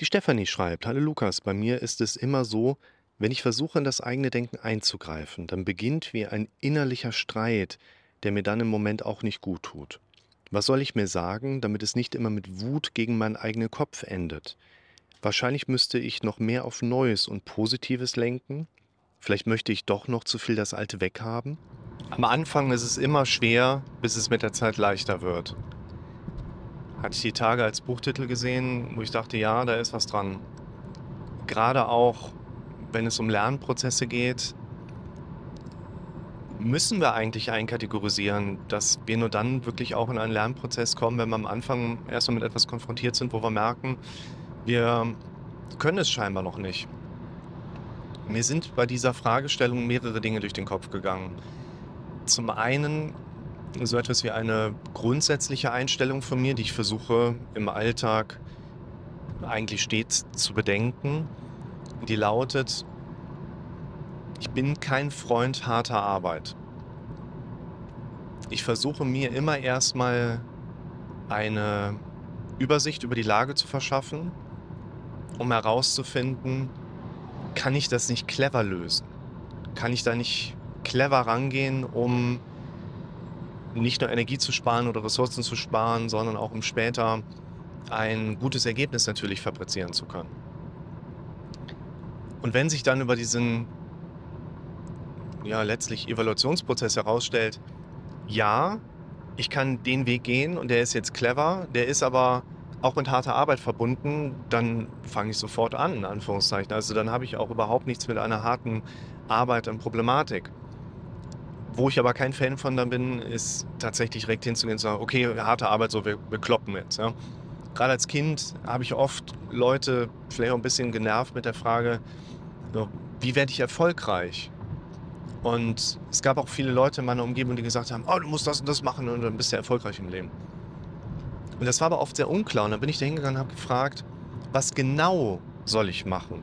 Die Stefanie schreibt, Hallo Lukas, bei mir ist es immer so, wenn ich versuche, in das eigene Denken einzugreifen, dann beginnt wie ein innerlicher Streit, der mir dann im Moment auch nicht gut tut. Was soll ich mir sagen, damit es nicht immer mit Wut gegen meinen eigenen Kopf endet? Wahrscheinlich müsste ich noch mehr auf Neues und Positives lenken. Vielleicht möchte ich doch noch zu viel das Alte weghaben. Am Anfang ist es immer schwer, bis es mit der Zeit leichter wird. Hatte ich die Tage als Buchtitel gesehen, wo ich dachte, ja, da ist was dran. Gerade auch, wenn es um Lernprozesse geht, müssen wir eigentlich einkategorisieren, dass wir nur dann wirklich auch in einen Lernprozess kommen, wenn wir am Anfang erstmal mit etwas konfrontiert sind, wo wir merken, wir können es scheinbar noch nicht. Mir sind bei dieser Fragestellung mehrere Dinge durch den Kopf gegangen. Zum einen so etwas wie eine grundsätzliche Einstellung von mir, die ich versuche im Alltag eigentlich stets zu bedenken. Die lautet, ich bin kein Freund harter Arbeit. Ich versuche mir immer erstmal eine Übersicht über die Lage zu verschaffen, um herauszufinden, kann ich das nicht clever lösen? Kann ich da nicht clever rangehen, um nicht nur Energie zu sparen oder Ressourcen zu sparen, sondern auch um später ein gutes Ergebnis natürlich fabrizieren zu können. Und wenn sich dann über diesen ja letztlich Evaluationsprozess herausstellt, ja, ich kann den Weg gehen und der ist jetzt clever, der ist aber auch mit harter Arbeit verbunden, dann fange ich sofort an, in Anführungszeichen. Also dann habe ich auch überhaupt nichts mit einer harten Arbeit und Problematik. Wo ich aber kein Fan von dann bin, ist tatsächlich direkt hinzugehen und zu sagen, okay, harte Arbeit, so, wir, wir kloppen jetzt. Ja. Gerade als Kind habe ich oft Leute vielleicht auch ein bisschen genervt mit der Frage, so, wie werde ich erfolgreich? Und es gab auch viele Leute in meiner Umgebung, die gesagt haben, oh, du musst das und das machen und dann bist du erfolgreich im Leben. Und das war aber oft sehr unklar. Und dann bin ich da hingegangen und habe gefragt, was genau soll ich machen?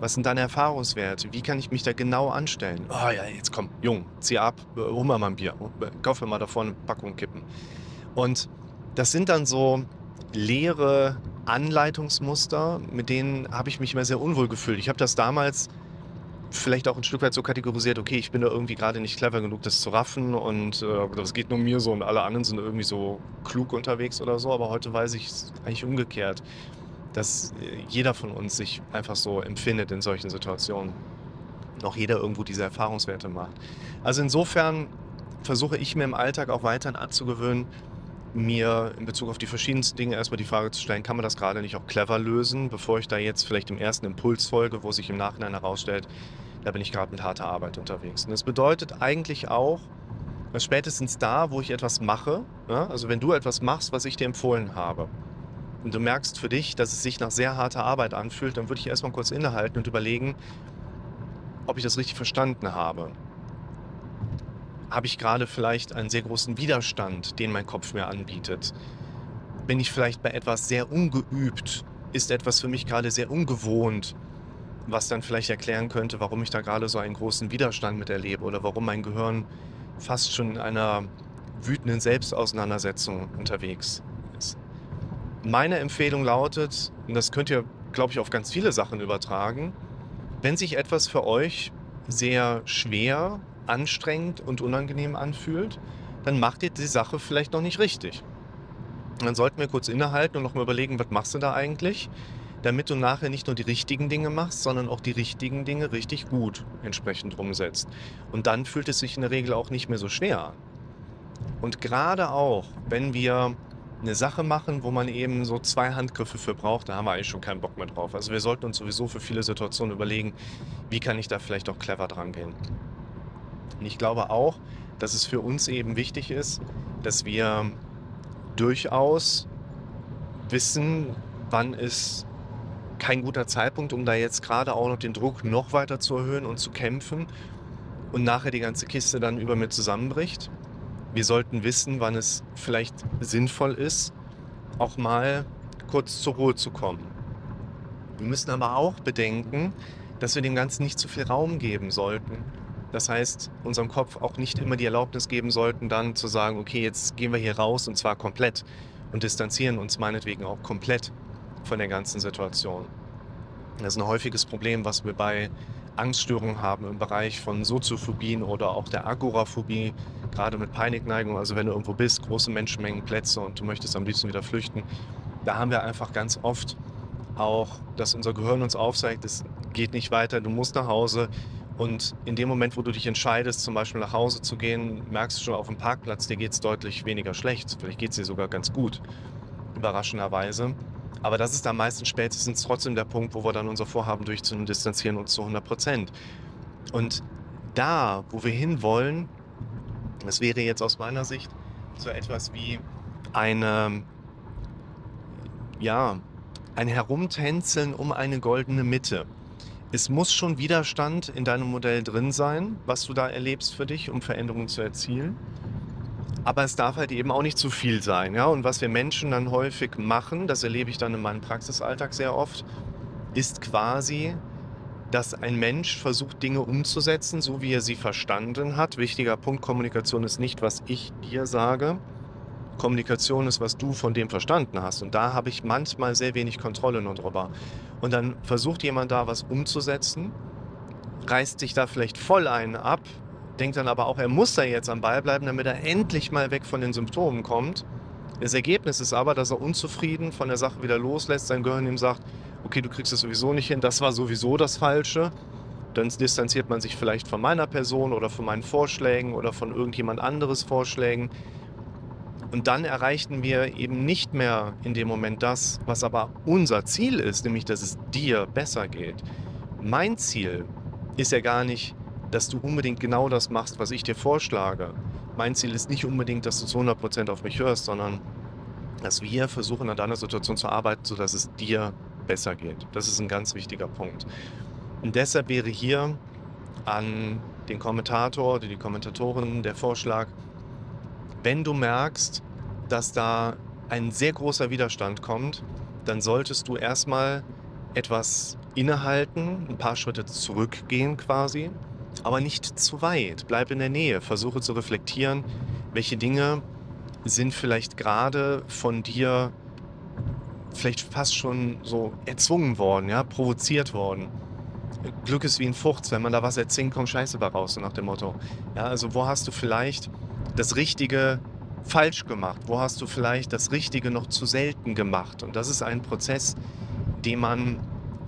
Was sind deine Erfahrungswerte? Wie kann ich mich da genau anstellen? Oh ja, jetzt komm, Jung, zieh ab, äh, hol mal ein Bier, kauf mir mal da vorne eine Packung Kippen. Und das sind dann so leere Anleitungsmuster, mit denen habe ich mich immer sehr unwohl gefühlt. Ich habe das damals vielleicht auch ein Stück weit so kategorisiert, okay, ich bin da irgendwie gerade nicht clever genug, das zu raffen und äh, das geht nur mir so und alle anderen sind irgendwie so klug unterwegs oder so, aber heute weiß ich es eigentlich umgekehrt dass äh, jeder von uns sich einfach so empfindet in solchen Situationen. Noch jeder irgendwo diese Erfahrungswerte macht. Also insofern versuche ich mir im Alltag auch weiterhin anzugewöhnen, mir in Bezug auf die verschiedensten Dinge erstmal die Frage zu stellen, kann man das gerade nicht auch clever lösen, bevor ich da jetzt vielleicht im ersten Impuls folge, wo sich im Nachhinein herausstellt, da bin ich gerade mit harter Arbeit unterwegs. Und das bedeutet eigentlich auch, dass spätestens da, wo ich etwas mache, ja, also wenn du etwas machst, was ich dir empfohlen habe, und du merkst für dich, dass es sich nach sehr harter Arbeit anfühlt, dann würde ich erstmal kurz innehalten und überlegen, ob ich das richtig verstanden habe. Habe ich gerade vielleicht einen sehr großen Widerstand, den mein Kopf mir anbietet? Bin ich vielleicht bei etwas sehr ungeübt? Ist etwas für mich gerade sehr ungewohnt? Was dann vielleicht erklären könnte, warum ich da gerade so einen großen Widerstand mit erlebe oder warum mein Gehirn fast schon in einer wütenden Selbstauseinandersetzung unterwegs meine Empfehlung lautet, und das könnt ihr, glaube ich, auf ganz viele Sachen übertragen, wenn sich etwas für euch sehr schwer, anstrengend und unangenehm anfühlt, dann macht ihr die Sache vielleicht noch nicht richtig. dann sollten wir kurz innehalten und nochmal überlegen, was machst du da eigentlich, damit du nachher nicht nur die richtigen Dinge machst, sondern auch die richtigen Dinge richtig gut entsprechend umsetzt. Und dann fühlt es sich in der Regel auch nicht mehr so schwer an. Und gerade auch, wenn wir eine Sache machen, wo man eben so zwei Handgriffe für braucht, da haben wir eigentlich schon keinen Bock mehr drauf. Also wir sollten uns sowieso für viele Situationen überlegen, wie kann ich da vielleicht auch clever dran gehen. Und ich glaube auch, dass es für uns eben wichtig ist, dass wir durchaus wissen, wann ist kein guter Zeitpunkt, um da jetzt gerade auch noch den Druck noch weiter zu erhöhen und zu kämpfen und nachher die ganze Kiste dann über mir zusammenbricht wir sollten wissen, wann es vielleicht sinnvoll ist, auch mal kurz zur Ruhe zu kommen. Wir müssen aber auch bedenken, dass wir dem Ganzen nicht zu viel Raum geben sollten. Das heißt, unserem Kopf auch nicht immer die Erlaubnis geben sollten, dann zu sagen, okay, jetzt gehen wir hier raus und zwar komplett und distanzieren uns meinetwegen auch komplett von der ganzen Situation. Das ist ein häufiges Problem, was wir bei Angststörungen haben im Bereich von Soziophobien oder auch der Agoraphobie, gerade mit Panikneigung. Also wenn du irgendwo bist, große Menschenmengen, Plätze und du möchtest am liebsten wieder flüchten, da haben wir einfach ganz oft auch, dass unser Gehirn uns aufzeigt, es geht nicht weiter, du musst nach Hause. Und in dem Moment, wo du dich entscheidest, zum Beispiel nach Hause zu gehen, merkst du schon auf dem Parkplatz, dir geht es deutlich weniger schlecht. Vielleicht geht es dir sogar ganz gut, überraschenderweise. Aber das ist dann meistens spätestens trotzdem der Punkt, wo wir dann unser Vorhaben durchziehen und distanzieren uns zu 100 Prozent. Und da, wo wir hinwollen, das wäre jetzt aus meiner Sicht so etwas wie eine, ja, ein Herumtänzeln um eine goldene Mitte. Es muss schon Widerstand in deinem Modell drin sein, was du da erlebst für dich, um Veränderungen zu erzielen. Aber es darf halt eben auch nicht zu viel sein. Ja? Und was wir Menschen dann häufig machen, das erlebe ich dann in meinem Praxisalltag sehr oft, ist quasi, dass ein Mensch versucht, Dinge umzusetzen, so wie er sie verstanden hat. Wichtiger Punkt, Kommunikation ist nicht, was ich dir sage. Kommunikation ist, was du von dem verstanden hast. Und da habe ich manchmal sehr wenig Kontrolle nur drüber. Und dann versucht jemand da was umzusetzen, reißt sich da vielleicht voll einen ab, denkt dann aber auch, er muss da jetzt am Ball bleiben, damit er endlich mal weg von den Symptomen kommt. Das Ergebnis ist aber, dass er unzufrieden von der Sache wieder loslässt, sein Gehirn ihm sagt, okay, du kriegst es sowieso nicht hin, das war sowieso das Falsche. Dann distanziert man sich vielleicht von meiner Person oder von meinen Vorschlägen oder von irgendjemand anderes Vorschlägen. Und dann erreichten wir eben nicht mehr in dem Moment das, was aber unser Ziel ist, nämlich dass es dir besser geht. Mein Ziel ist ja gar nicht, dass du unbedingt genau das machst, was ich dir vorschlage. Mein Ziel ist nicht unbedingt, dass du zu 100% auf mich hörst, sondern dass wir versuchen, an deiner Situation zu arbeiten, sodass es dir besser geht. Das ist ein ganz wichtiger Punkt. Und deshalb wäre hier an den Kommentator oder die Kommentatorin der Vorschlag, wenn du merkst, dass da ein sehr großer Widerstand kommt, dann solltest du erstmal etwas innehalten, ein paar Schritte zurückgehen quasi aber nicht zu weit. Bleib in der Nähe, versuche zu reflektieren, welche Dinge sind vielleicht gerade von dir vielleicht fast schon so erzwungen worden, ja, provoziert worden. Glück ist wie ein Fuchs, wenn man da was erzwingt, kommt Scheiße bei raus, so nach dem Motto. Ja, also wo hast du vielleicht das Richtige falsch gemacht? Wo hast du vielleicht das Richtige noch zu selten gemacht? Und das ist ein Prozess, den man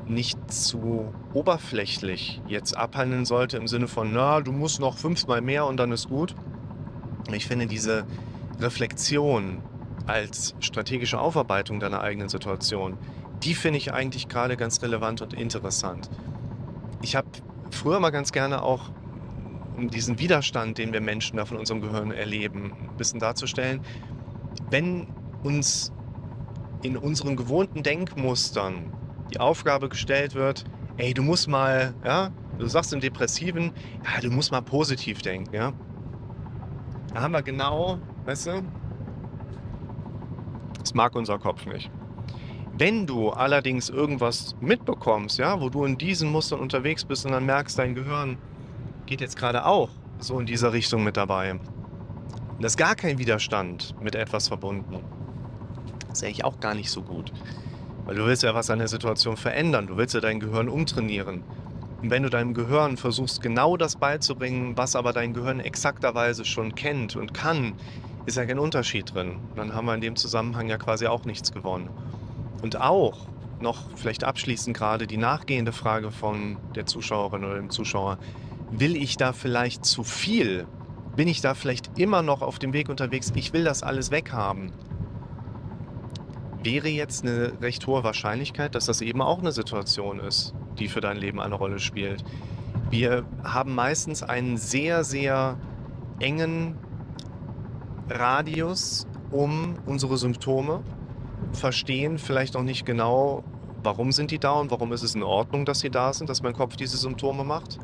nicht zu oberflächlich jetzt abhandeln sollte im Sinne von, na, du musst noch fünfmal mehr und dann ist gut. Ich finde diese Reflexion als strategische Aufarbeitung deiner eigenen Situation, die finde ich eigentlich gerade ganz relevant und interessant. Ich habe früher mal ganz gerne auch, um diesen Widerstand, den wir Menschen da von unserem Gehirn erleben, ein bisschen darzustellen, wenn uns in unseren gewohnten Denkmustern die Aufgabe gestellt wird, ey, du musst mal, ja, du sagst im Depressiven, ja, du musst mal positiv denken, ja. Da haben wir genau, weißt du, das mag unser Kopf nicht. Wenn du allerdings irgendwas mitbekommst, ja, wo du in diesen Mustern unterwegs bist und dann merkst, dein Gehirn geht jetzt gerade auch so in dieser Richtung mit dabei. Da ist gar kein Widerstand mit etwas verbunden. Das sehe ich auch gar nicht so gut. Weil du willst ja was an der Situation verändern. Du willst ja dein Gehirn umtrainieren. Und wenn du deinem Gehirn versuchst, genau das beizubringen, was aber dein Gehirn exakterweise schon kennt und kann, ist ja kein Unterschied drin. dann haben wir in dem Zusammenhang ja quasi auch nichts gewonnen. Und auch noch vielleicht abschließend gerade die nachgehende Frage von der Zuschauerin oder dem Zuschauer. Will ich da vielleicht zu viel? Bin ich da vielleicht immer noch auf dem Weg unterwegs? Ich will das alles weghaben wäre jetzt eine recht hohe Wahrscheinlichkeit, dass das eben auch eine Situation ist, die für dein Leben eine Rolle spielt. Wir haben meistens einen sehr, sehr engen Radius um unsere Symptome, verstehen vielleicht noch nicht genau, warum sind die da und warum ist es in Ordnung, dass sie da sind, dass mein Kopf diese Symptome macht.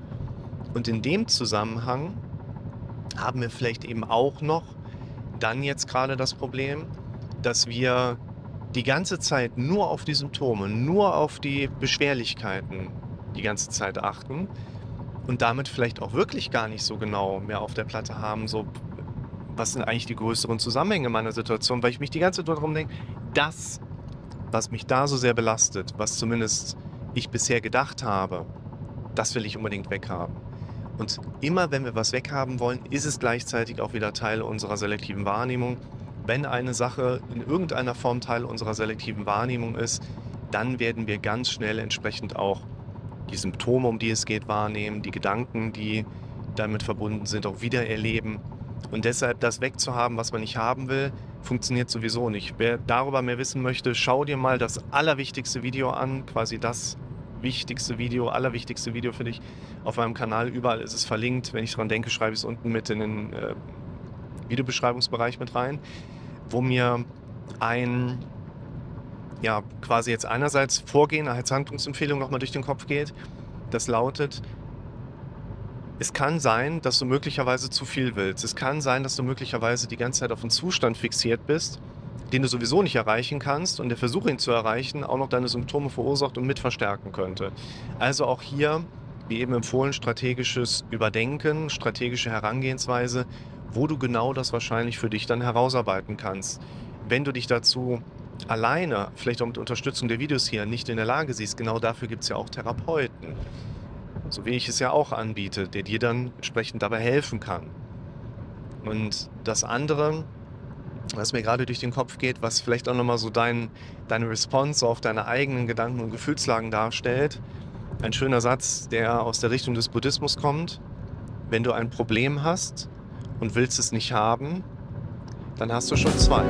Und in dem Zusammenhang haben wir vielleicht eben auch noch dann jetzt gerade das Problem, dass wir die ganze Zeit nur auf die Symptome, nur auf die Beschwerlichkeiten die ganze Zeit achten und damit vielleicht auch wirklich gar nicht so genau mehr auf der Platte haben, so was sind eigentlich die größeren Zusammenhänge meiner Situation, weil ich mich die ganze Zeit darum denke, das was mich da so sehr belastet, was zumindest ich bisher gedacht habe, das will ich unbedingt weghaben. Und immer wenn wir was weghaben wollen, ist es gleichzeitig auch wieder Teil unserer selektiven Wahrnehmung. Wenn eine Sache in irgendeiner Form Teil unserer selektiven Wahrnehmung ist, dann werden wir ganz schnell entsprechend auch die Symptome, um die es geht, wahrnehmen, die Gedanken, die damit verbunden sind, auch wieder erleben. Und deshalb das wegzuhaben, was man nicht haben will, funktioniert sowieso nicht. Wer darüber mehr wissen möchte, schau dir mal das allerwichtigste Video an, quasi das wichtigste Video, allerwichtigste Video für dich auf meinem Kanal. Überall ist es verlinkt. Wenn ich dran denke, schreibe ich es unten mit in den äh, Videobeschreibungsbereich mit rein, wo mir ein, ja, quasi jetzt einerseits Vorgehen als Handlungsempfehlung nochmal durch den Kopf geht. Das lautet, es kann sein, dass du möglicherweise zu viel willst. Es kann sein, dass du möglicherweise die ganze Zeit auf einen Zustand fixiert bist, den du sowieso nicht erreichen kannst und der Versuch, ihn zu erreichen, auch noch deine Symptome verursacht und mit verstärken könnte. Also auch hier, wie eben empfohlen, strategisches Überdenken, strategische Herangehensweise, wo du genau das wahrscheinlich für dich dann herausarbeiten kannst. Wenn du dich dazu alleine, vielleicht auch mit Unterstützung der Videos hier, nicht in der Lage siehst, genau dafür gibt es ja auch Therapeuten so wie ich es ja auch anbiete, der dir dann entsprechend dabei helfen kann. Und das andere, was mir gerade durch den Kopf geht, was vielleicht auch nochmal so dein, deine Response auf deine eigenen Gedanken und Gefühlslagen darstellt, ein schöner Satz, der aus der Richtung des Buddhismus kommt. Wenn du ein Problem hast und willst es nicht haben, dann hast du schon zwei.